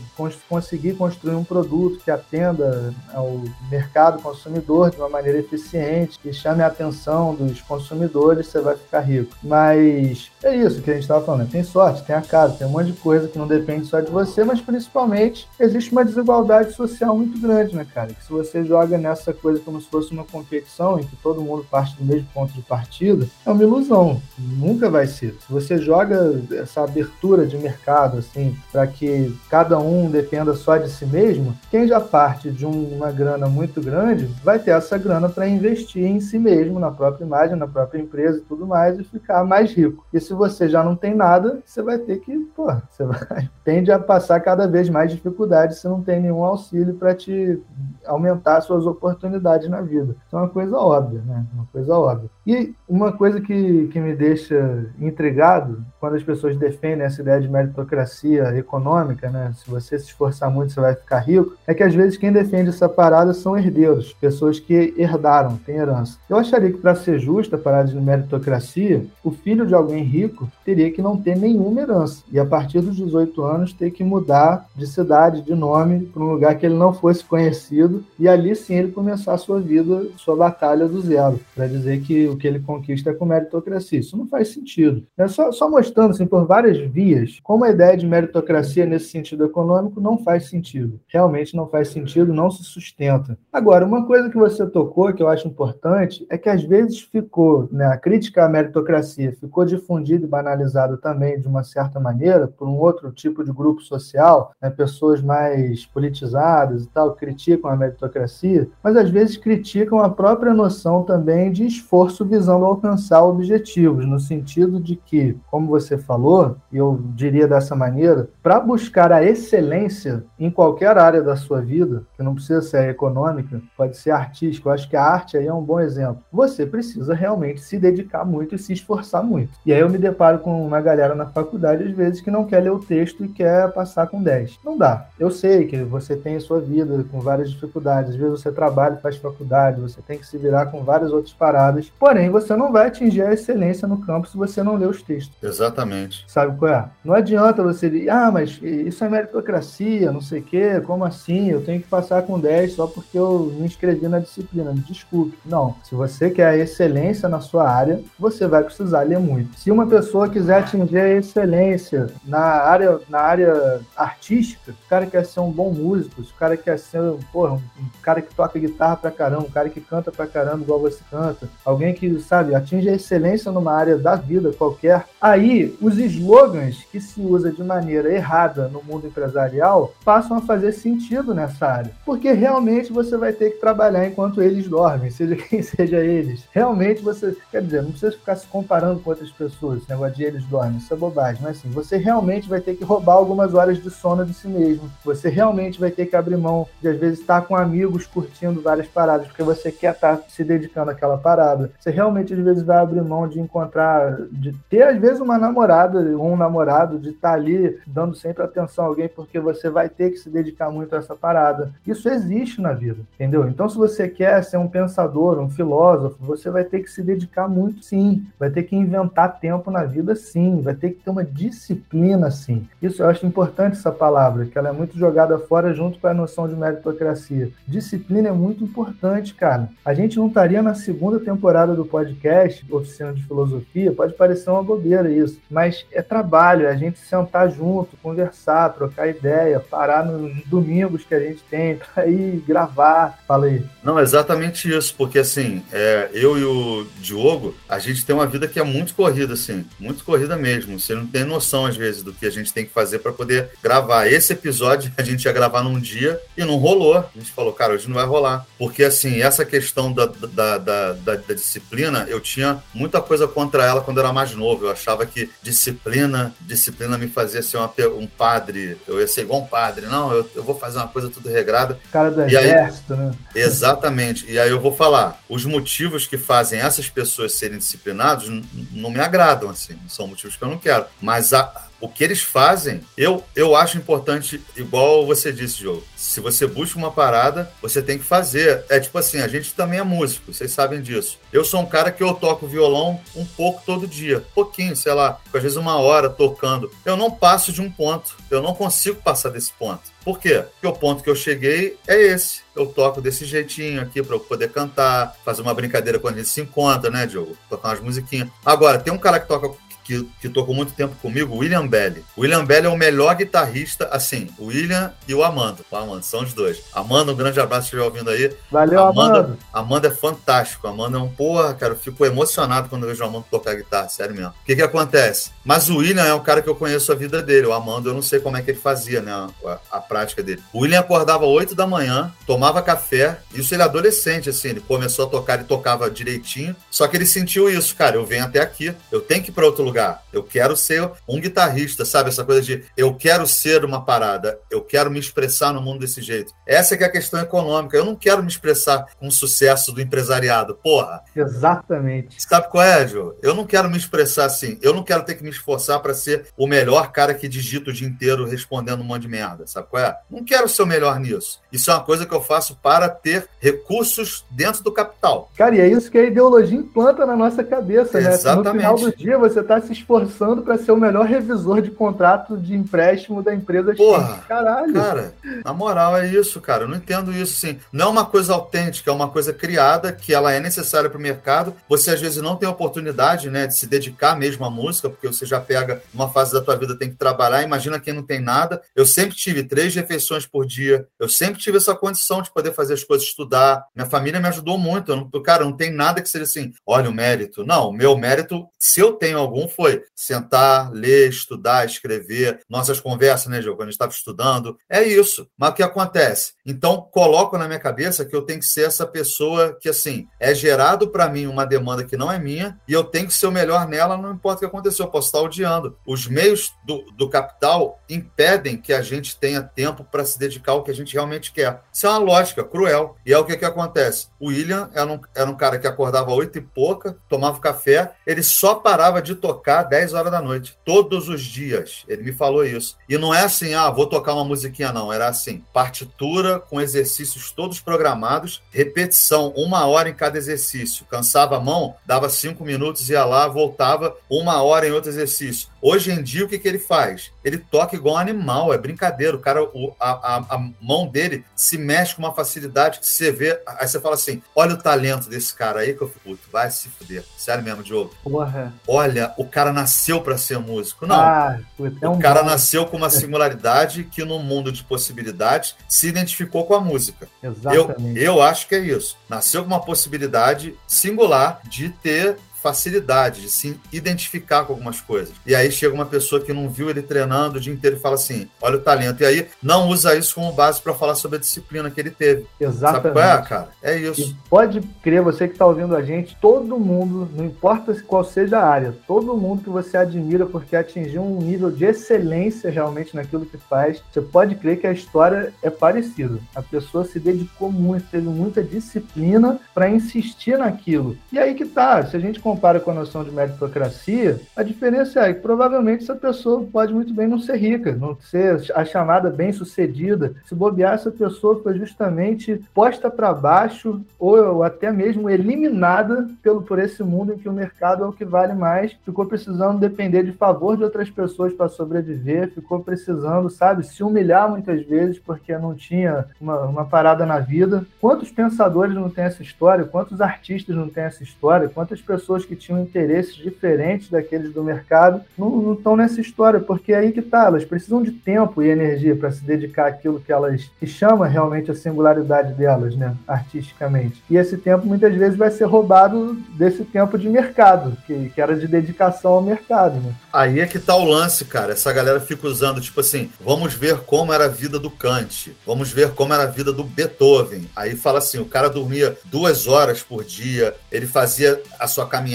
conseguir construir um produto que atenda ao mercado consumidor de uma maneira eficiente, que chame a atenção dos consumidores, você vai ficar rico. Mas é isso que a gente estava falando. Né? Tem sorte, tem a casa, tem um monte de coisa que não depende só de você, mas principalmente existe uma desigualdade social muito grande, né, cara? Que se você joga nessa coisa como se fosse uma competição em que todo mundo parte do mesmo ponto de partida, é uma ilusão. Nunca vai ser. Se você joga essa abertura de mercado, assim, para que cada um dependa só de si mesmo, quem já parte de uma grana muito grande vai ter essa grana para investir em si mesmo, na própria imagem, na própria empresa e tudo mais, e ficar mais rico. E se você já não tem nada, você vai ter que, pô, você vai, tende a passar cada vez mais dificuldades se não tem nenhum auxílio para te aumentar suas oportunidades na vida. Isso é uma coisa óbvia, né? Uma coisa óbvia. E uma coisa que, que me deixa intrigado quando as pessoas defendem essa ideia de meritocracia econômica, né? Se você se esforçar muito, você vai ficar rico, é que às vezes quem defende essa parada são herdeiros, pessoas que herdaram, têm herança. Eu acharia que para ser justa a parada de meritocracia, o filho de alguém rico teria que não ter nenhuma herança e a partir dos 18 anos ter que mudar de cidade, de nome, para um lugar que ele não fosse conhecido e ali sim ele começar a sua vida, sua batalha do zero, para dizer que o que ele conquista é com meritocracia. Isso não faz sentido. É só, só assim, por várias vias como a ideia de meritocracia nesse sentido econômico não faz sentido. Realmente não faz sentido, não se sustenta. Agora, uma coisa que você tocou que eu acho importante é que às vezes ficou, né, a crítica à meritocracia ficou difundida e banalizada também de uma certa maneira por um outro tipo de grupo social, né, pessoas mais politizadas e tal, criticam a meritocracia, mas às vezes criticam a própria noção também de esforço visando alcançar objetivos, no sentido de que, como você falou, e eu diria dessa maneira, para buscar a excelência em qualquer área da sua vida, que não precisa ser econômica, pode ser artística, eu acho que a arte aí é um bom exemplo. Você precisa realmente se dedicar muito e se esforçar muito. E aí eu me deparo com uma galera na faculdade, às vezes, que não quer ler o texto e quer passar com 10. Não dá. Eu sei que você tem a sua vida com várias dificuldades, às vezes você trabalha, faz faculdade, você tem que se virar com várias outras paradas, porém você não vai atingir a excelência no campo se você não ler os textos. Exatamente. Sabe qual é? Não adianta você dizer, ah, mas isso é meritocracia, não sei o quê, como assim? Eu tenho que passar com 10 só porque eu me inscrevi na disciplina. Desculpe. Não. Se você quer excelência na sua área, você vai precisar ler muito. Se uma pessoa quiser atingir a excelência na área, na área artística, o cara quer ser um bom músico, o cara quer ser porra, um cara que toca guitarra pra caramba, um cara que canta pra caramba igual você canta, alguém que, sabe, atinge a excelência numa área da vida qualquer, aí os slogans que se usa de maneira errada no mundo empresarial passam a fazer sentido nessa área. Porque realmente você vai ter que trabalhar enquanto eles dormem, seja quem seja eles. Realmente você, quer dizer, não precisa ficar se comparando com outras pessoas, esse negócio de eles dormem, isso é bobagem, mas assim, você realmente vai ter que roubar algumas horas de sono de si mesmo. Você realmente vai ter que abrir mão de às vezes estar com amigos curtindo várias paradas, porque você quer estar se dedicando àquela parada. Você realmente às vezes vai abrir mão de encontrar, de ter às vezes uma namorada um namorado, de estar ali dando sempre atenção a alguém, porque você vai ter que se dedicar muito a essa parada. Isso existe na vida, entendeu? Então, se você quer ser um pensador, um filósofo, você vai ter que se dedicar muito, sim. Vai ter que inventar tempo na vida, sim. Vai ter que ter uma disciplina, sim. Isso eu acho importante essa palavra, que ela é muito jogada fora junto com a noção de meritocracia. Disciplina é muito importante, cara. A gente não estaria na segunda temporada do podcast, Oficina de Filosofia, pode parecer uma bobeira isso isso. Mas é trabalho, é a gente sentar junto, conversar, trocar ideia, parar nos domingos que a gente tem para ir gravar. Fala aí. Não, exatamente isso, porque assim, é, eu e o Diogo, a gente tem uma vida que é muito corrida, assim, muito corrida mesmo. Você não tem noção, às vezes, do que a gente tem que fazer para poder gravar. Esse episódio a gente ia gravar num dia e não rolou. A gente falou, cara, hoje não vai rolar. Porque, assim, essa questão da, da, da, da, da disciplina, eu tinha muita coisa contra ela quando eu era mais novo. Eu achava que disciplina, disciplina me fazia ser uma, um padre. Eu ia ser igual um padre. Não, eu, eu vou fazer uma coisa tudo regrada. Cara do e exército, aí, né? Exatamente. E aí eu vou falar, os motivos que fazem essas pessoas serem disciplinadas não me agradam, assim. São motivos que eu não quero. Mas a, o que eles fazem, eu, eu acho importante, igual você disse, Joe. Se você busca uma parada, você tem que fazer. É tipo assim, a gente também é músico, vocês sabem disso. Eu sou um cara que eu toco violão um pouco todo dia. Pouquinho, sei lá, às vezes uma hora tocando. Eu não passo de um ponto. Eu não consigo passar desse ponto. Por quê? Porque o ponto que eu cheguei é esse. Eu toco desse jeitinho aqui para eu poder cantar, fazer uma brincadeira quando a gente se encontra, né, Diogo? Tocar umas musiquinhas. Agora, tem um cara que toca que, que tocou muito tempo comigo, William Belly. O William Belly é o melhor guitarrista, assim, o William e o Amando. O Amando, são os dois. Amanda, um grande abraço se estiver ouvindo aí. Valeu, Amanda. Amanda. Amanda é fantástico. Amanda é um porra, cara, eu fico emocionado quando eu vejo o Amando tocar guitarra, sério mesmo. O que que acontece? Mas o William é um cara que eu conheço a vida dele. O Amando, eu não sei como é que ele fazia, né, a, a prática dele. O William acordava 8 da manhã, tomava café, isso ele é adolescente, assim, ele começou a tocar, ele tocava direitinho, só que ele sentiu isso, cara, eu venho até aqui, eu tenho que ir para outro lugar lugar. Eu quero ser um guitarrista, sabe? Essa coisa de eu quero ser uma parada, eu quero me expressar no mundo desse jeito. Essa é que é a questão econômica. Eu não quero me expressar com o sucesso do empresariado. Porra. Exatamente. Sabe qual é, Joe? Eu não quero me expressar assim. Eu não quero ter que me esforçar para ser o melhor cara que digita o dia inteiro respondendo um monte de merda. Sabe qual é? Não quero ser o melhor nisso. Isso é uma coisa que eu faço para ter recursos dentro do capital. Cara, e é isso que a ideologia implanta na nossa cabeça, Exatamente. né? No final do dia você está se esforçando para ser o melhor revisor de contrato de empréstimo da empresa Porra, X. Caralho. Cara, na moral é isso, cara. Eu não entendo isso, assim. Não é uma coisa autêntica, é uma coisa criada que ela é necessária para o mercado. Você às vezes não tem oportunidade, né, de se dedicar mesmo à música, porque você já pega uma fase da tua vida tem que trabalhar. Imagina quem não tem nada. Eu sempre tive três refeições por dia. Eu sempre tive essa condição de poder fazer as coisas, estudar. Minha família me ajudou muito. Eu não, cara, não tem nada que seja assim, olha o mérito. Não, o meu mérito, se eu tenho algum, foi sentar, ler, estudar, escrever, nossas conversas, né, Gil, quando a gente estava estudando. É isso. Mas o que acontece? Então, coloco na minha cabeça que eu tenho que ser essa pessoa que, assim, é gerado para mim uma demanda que não é minha e eu tenho que ser o melhor nela, não importa o que aconteceu, eu posso estar odiando. Os meios do, do capital impedem que a gente tenha tempo para se dedicar ao que a gente realmente quer. Isso é uma lógica cruel. E é o que, que acontece. O William era um, era um cara que acordava oito e pouca, tomava café, ele só parava de tocar 10 horas da noite, todos os dias. Ele me falou isso. E não é assim, ah, vou tocar uma musiquinha, não. Era assim, partitura com exercícios todos programados, repetição, uma hora em cada exercício. Cansava a mão, dava cinco minutos, ia lá, voltava, uma hora em outro exercício. Hoje em dia, o que, que ele faz? Ele toca igual um animal, é brincadeira. O cara, o, a, a, a mão dele se mexe com uma facilidade que você vê. Aí você fala assim: olha o talento desse cara aí que eu fico, puto, vai se fuder. Sério mesmo, Diogo. Porra. Olha, o cara nasceu para ser músico. Não. Ah, é um o cara bom. nasceu com uma singularidade que, no mundo de possibilidades, se identificou com a música. Exatamente. Eu, eu acho que é isso. Nasceu com uma possibilidade singular de ter facilidade de se identificar com algumas coisas. E aí chega uma pessoa que não viu ele treinando o dia inteiro e fala assim: olha o talento. E aí não usa isso como base para falar sobre a disciplina que ele teve. Exatamente. Sabe é, cara? É isso. E pode crer, você que está ouvindo a gente, todo mundo, não importa qual seja a área, todo mundo que você admira porque atingiu um nível de excelência realmente naquilo que faz, você pode crer que a história é parecida. A pessoa se dedicou muito, teve muita disciplina para insistir naquilo. E aí que tá, se a gente compara com a noção de meritocracia, a diferença é que provavelmente essa pessoa pode muito bem não ser rica, não ser a chamada bem-sucedida. Se bobear, essa pessoa foi justamente posta para baixo ou até mesmo eliminada pelo, por esse mundo em que o mercado é o que vale mais, ficou precisando depender de favor de outras pessoas para sobreviver, ficou precisando, sabe, se humilhar muitas vezes porque não tinha uma, uma parada na vida. Quantos pensadores não têm essa história? Quantos artistas não têm essa história? Quantas pessoas pessoas que tinham interesses diferentes daqueles do mercado não estão nessa história, porque é aí que tá, elas precisam de tempo e energia para se dedicar àquilo que elas que chama realmente a singularidade delas, né, artisticamente. E esse tempo muitas vezes vai ser roubado desse tempo de mercado, que, que era de dedicação ao mercado, né? Aí é que tá o lance, cara. Essa galera fica usando, tipo assim, vamos ver como era a vida do Kant, vamos ver como era a vida do Beethoven. Aí fala assim, o cara dormia duas horas por dia, ele fazia a sua caminhada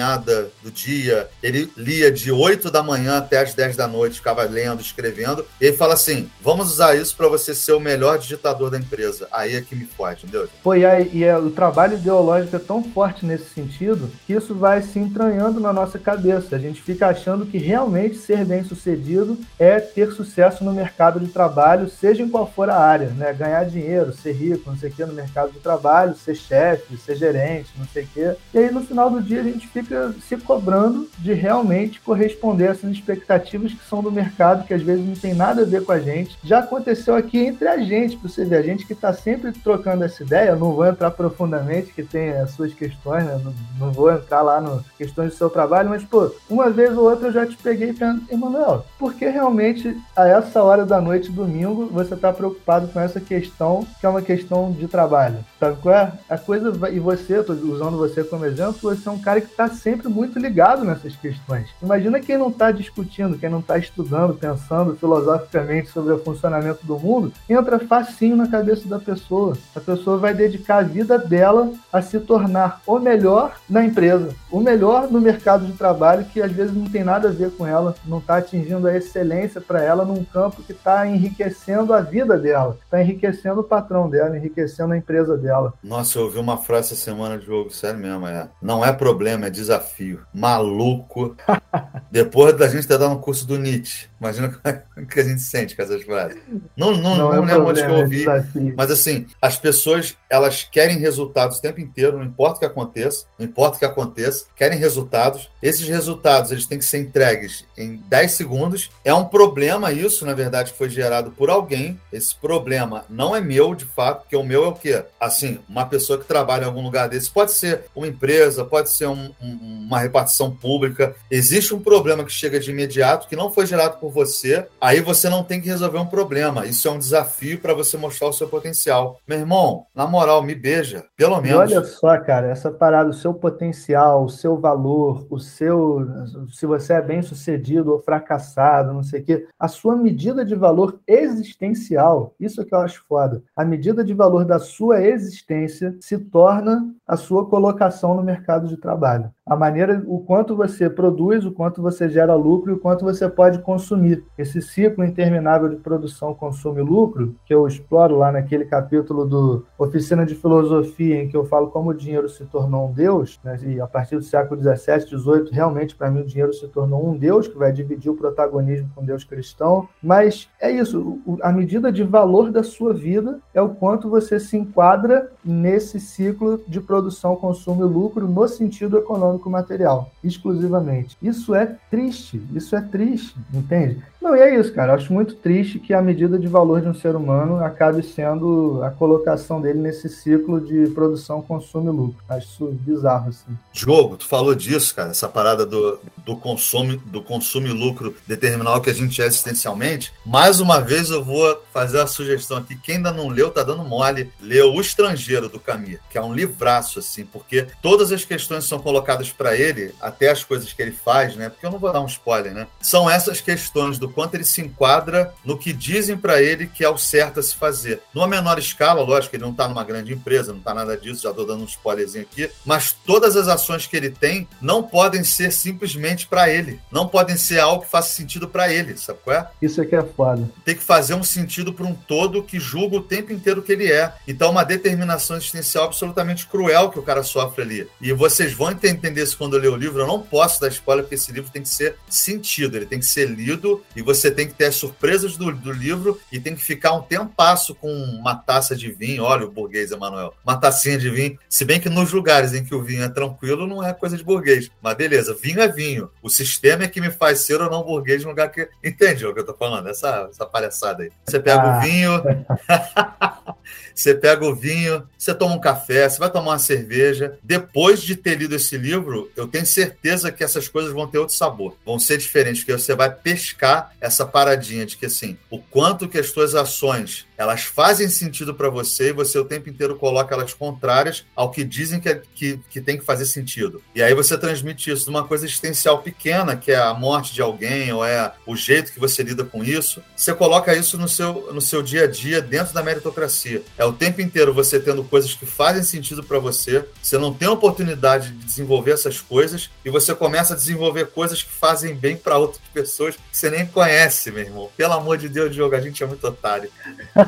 do dia, ele lia de 8 da manhã até as 10 da noite, ficava lendo, escrevendo. E ele fala assim: vamos usar isso para você ser o melhor digitador da empresa. Aí é que me fode, entendeu? Pô, e, aí, e é, o trabalho ideológico é tão forte nesse sentido que isso vai se entranhando na nossa cabeça. A gente fica achando que realmente ser bem sucedido é ter sucesso no mercado de trabalho, seja em qual for a área, né? Ganhar dinheiro, ser rico, não sei o que, no mercado de trabalho, ser chefe, ser gerente, não sei o que. E aí no final do dia a gente fica se cobrando de realmente corresponder a essas expectativas que são do mercado, que às vezes não tem nada a ver com a gente. Já aconteceu aqui entre a gente, para você ver, a gente que está sempre trocando essa ideia, não vou entrar profundamente, que tem as suas questões, né? não, não, vou entrar lá no questões do seu trabalho, mas, pô, uma vez ou outra eu já te peguei pensando, Emanuel, por que realmente a essa hora da noite, domingo, você está preocupado com essa questão, que é uma questão de trabalho? Sabe qual é? A coisa, e você, estou usando você como exemplo, você é um cara que está sempre muito ligado nessas questões. Imagina quem não está discutindo, quem não está estudando, pensando filosoficamente sobre o funcionamento do mundo, entra facinho na cabeça da pessoa. A pessoa vai dedicar a vida dela a se tornar o melhor na empresa, o melhor no mercado de trabalho, que às vezes não tem nada a ver com ela, não está atingindo a excelência para ela num campo que está enriquecendo a vida dela, está enriquecendo o patrão dela, enriquecendo a empresa dela. Nossa, eu ouvi uma frase essa semana de jogo, sério mesmo, é. Não é problema, é desafio. Maluco. Depois da gente ter dado um curso do Nietzsche. Imagina o que a gente sente com essas frases. Não, não, não, não é lembro onde que eu ouvi. É mas assim, as pessoas elas querem resultados o tempo inteiro, não importa o que aconteça, não importa o que aconteça, querem resultados. Esses resultados eles têm que ser entregues em 10 segundos. É um problema isso, na verdade, que foi gerado por alguém. Esse problema não é meu, de fato, porque o meu é o quê? Assim, uma pessoa que trabalha em algum lugar desse, pode ser uma empresa, pode ser um, um, uma repartição pública. Existe um problema que chega de imediato, que não foi gerado por você, aí você não tem que resolver um problema. Isso é um desafio para você mostrar o seu potencial. Meu irmão, na moral, me beija, pelo menos. E olha só, cara, essa parada, o seu potencial, o seu valor, o seu. Se você é bem sucedido ou fracassado, não sei o quê, a sua medida de valor existencial, isso é que eu acho foda. A medida de valor da sua existência se torna a sua colocação no mercado de trabalho a maneira, o quanto você produz, o quanto você gera lucro e o quanto você pode consumir. Esse ciclo interminável de produção, consumo e lucro, que eu exploro lá naquele capítulo do Oficina de Filosofia, em que eu falo como o dinheiro se tornou um deus, né? e a partir do século XVII, XVIII, realmente, para mim, o dinheiro se tornou um deus que vai dividir o protagonismo com Deus cristão. Mas é isso, a medida de valor da sua vida é o quanto você se enquadra nesse ciclo de produção, consumo e lucro no sentido econômico econômico material, exclusivamente. Isso é triste, isso é triste, entende? Não, e é isso, cara. Eu acho muito triste que a medida de valor de um ser humano acabe sendo a colocação dele nesse ciclo de produção, consumo e lucro. Acho isso bizarro, assim. Diogo, tu falou disso, cara, essa parada do, do consumo, do consumo e lucro determinar o que a gente é existencialmente. Mais uma vez eu vou fazer a sugestão aqui. Quem ainda não leu, tá dando mole. Leu O Estrangeiro, do Camus, que é um livraço, assim, porque todas as questões são colocadas para ele, até as coisas que ele faz, né? Porque eu não vou dar um spoiler, né? São essas questões do quanto ele se enquadra no que dizem para ele que é o certo a se fazer. Numa menor escala, lógico, ele não está numa grande empresa, não está nada disso, já estou dando um spoilerzinho aqui, mas todas as ações que ele tem não podem ser simplesmente para ele, não podem ser algo que faça sentido para ele, sabe qual é? Isso aqui é foda. Tem que fazer um sentido para um todo que julga o tempo inteiro que ele é. Então, uma determinação existencial absolutamente cruel que o cara sofre ali. E vocês vão entender isso quando eu ler o livro. Eu não posso dar spoiler, porque esse livro tem que ser sentido, ele tem que ser lido e você tem que ter as surpresas do, do livro e tem que ficar um tempasso com uma taça de vinho. Olha o burguês, Emanuel. Uma tacinha de vinho. Se bem que nos lugares em que o vinho é tranquilo, não é coisa de burguês. Mas beleza, vinho é vinho. O sistema é que me faz ser ou não burguês no lugar que. Entende o que eu tô falando? Essa, essa palhaçada aí. Você pega ah. o vinho. Você pega o vinho, você toma um café, você vai tomar uma cerveja. Depois de ter lido esse livro, eu tenho certeza que essas coisas vão ter outro sabor, vão ser diferentes, porque você vai pescar essa paradinha de que assim, o quanto que as suas ações elas fazem sentido para você e você o tempo inteiro coloca elas contrárias ao que dizem que, é, que, que tem que fazer sentido. E aí você transmite isso numa coisa existencial pequena, que é a morte de alguém ou é o jeito que você lida com isso. Você coloca isso no seu, no seu dia a dia dentro da meritocracia. É o tempo inteiro você tendo coisas que fazem sentido para você, você não tem oportunidade de desenvolver essas coisas e você começa a desenvolver coisas que fazem bem para outras pessoas que você nem conhece, meu irmão. Pelo amor de Deus, Diogo, a gente é muito otário.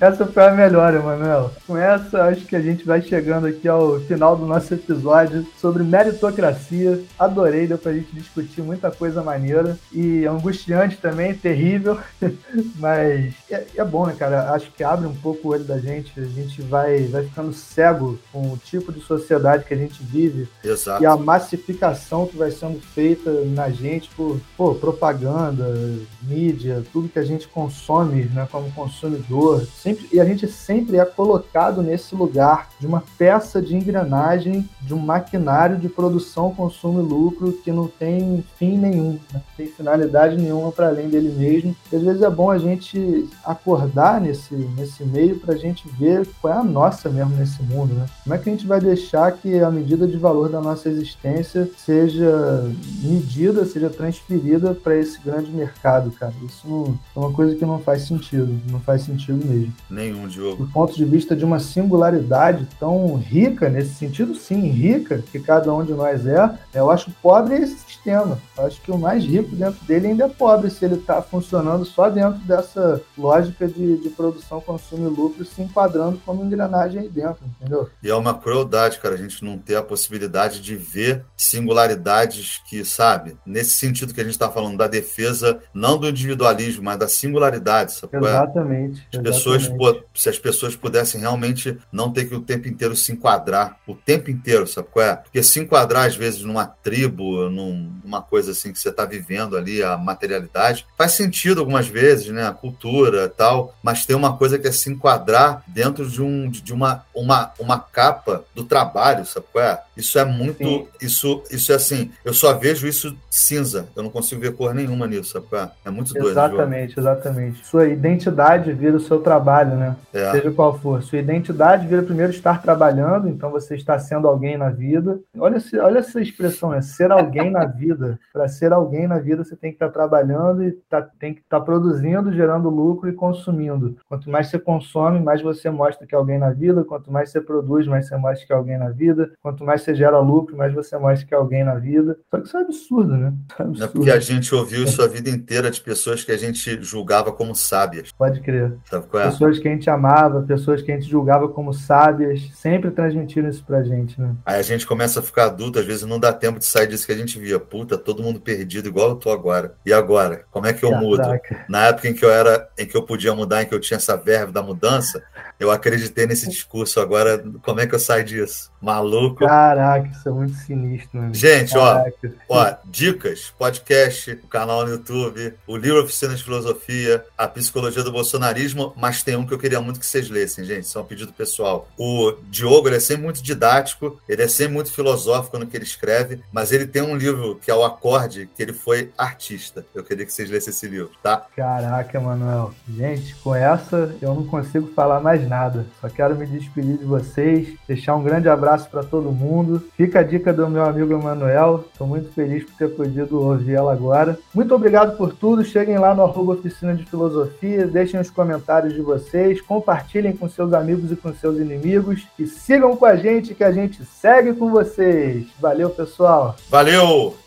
Essa foi a melhor, Emanuel. Com essa, acho que a gente vai chegando aqui ao final do nosso episódio sobre meritocracia. Adorei, deu pra gente discutir muita coisa maneira e angustiante também, terrível, mas é, é, bom, né, cara? Acho que abre um pouco o olho da gente, a gente vai, vai ficando cego com o tipo de sociedade que a gente vive Exato. e a massificação que vai sendo feita na gente por pô, propaganda, mídia, tudo que a gente consome né, como consumidor sempre, e a gente sempre é colocado nesse lugar de uma peça de engrenagem de um maquinário de produção, consumo e lucro que não tem fim nenhum, né? não tem finalidade nenhuma para além dele mesmo. E às vezes é bom a gente acordar nesse, nesse meio para a gente ver qual é a nossa mesmo nesse mundo. Né? Como é que a gente vai deixar que a medida de valor da nossa existência seja medida, seja transferida para esse grande mercado, cara? Isso é uma coisa que não faz sentido, não faz sentido mesmo. Nenhum, Diogo. Do ponto de vista de uma singularidade tão rica, nesse sentido, sim, rica, que cada um de nós é, eu acho pobre esse sistema. Eu acho que o mais rico dentro dele ainda é pobre se ele está funcionando só dentro dessa lógica de, de produção, consumo e lucro, se enquadrando como engrenagem aí dentro, entendeu? E é uma crueldade, cara, a gente não ter a possibilidade de ver singularidades que, sabe, nesse sentido que a gente está falando da defesa, não do individualismo, mas da singularidade. Sabe? Exatamente. As pessoas pessoas, se as pessoas pudessem realmente não ter que o tempo inteiro se enquadrar, o tempo inteiro, sabe qual é? Porque se enquadrar, às vezes, numa tribo, num, numa coisa assim que você está vivendo ali, a materialidade, faz sentido algumas vezes, né? A cultura tal, mas tem uma coisa que é se enquadrar dentro de, um, de uma, uma, uma capa do trabalho, sabe qual é? Isso é muito. Isso, isso é assim, eu só vejo isso cinza, eu não consigo ver cor nenhuma nisso, sabe qual é? É muito doido. Exatamente, exatamente. Sua identidade vira o seu trabalho trabalho, né? É. Seja qual for. Sua identidade vira primeiro estar trabalhando, então você está sendo alguém na vida. Olha, olha essa expressão, é ser alguém na vida. Para ser alguém na vida, você tem que estar trabalhando e tá, tem que estar produzindo, gerando lucro e consumindo. Quanto mais você consome, mais você mostra que é alguém na vida. Quanto mais você produz, mais você mostra que é alguém na vida. Quanto mais você gera lucro, mais você mostra que é alguém na vida. Só que isso é absurdo, né? É, absurdo. é porque a gente ouviu isso a vida inteira de pessoas que a gente julgava como sábias. Pode crer. Sabe qual é? pessoas que a gente amava, pessoas que a gente julgava como sábias, sempre transmitiram isso pra gente, né? Aí a gente começa a ficar adulto, às vezes não dá tempo de sair disso que a gente via. Puta, todo mundo perdido, igual eu tô agora. E agora? Como é que eu Caraca. mudo? Na época em que eu era, em que eu podia mudar, em que eu tinha essa verba da mudança, eu acreditei nesse discurso. Agora, como é que eu saio disso? Maluco. Caraca, isso é muito sinistro. Gente, ó, ó, dicas, podcast, o canal no YouTube, o livro Oficina de Filosofia, a Psicologia do Bolsonarismo, mas tem um que eu queria muito que vocês lessem, gente. Isso é um pedido pessoal. O Diogo, ele é sempre muito didático, ele é sempre muito filosófico no que ele escreve, mas ele tem um livro que é o Acorde, que ele foi artista. Eu queria que vocês lessem esse livro, tá? Caraca, Manuel. Gente, com essa eu não consigo falar mais nada. Só quero me despedir de vocês, deixar um grande abraço para todo mundo. Fica a dica do meu amigo Emanuel. Estou muito feliz por ter podido ouvir ela agora. Muito obrigado por tudo. Cheguem lá no arroba Oficina de Filosofia, deixem os comentários de vocês, compartilhem com seus amigos e com seus inimigos e sigam com a gente que a gente segue com vocês. Valeu, pessoal. Valeu!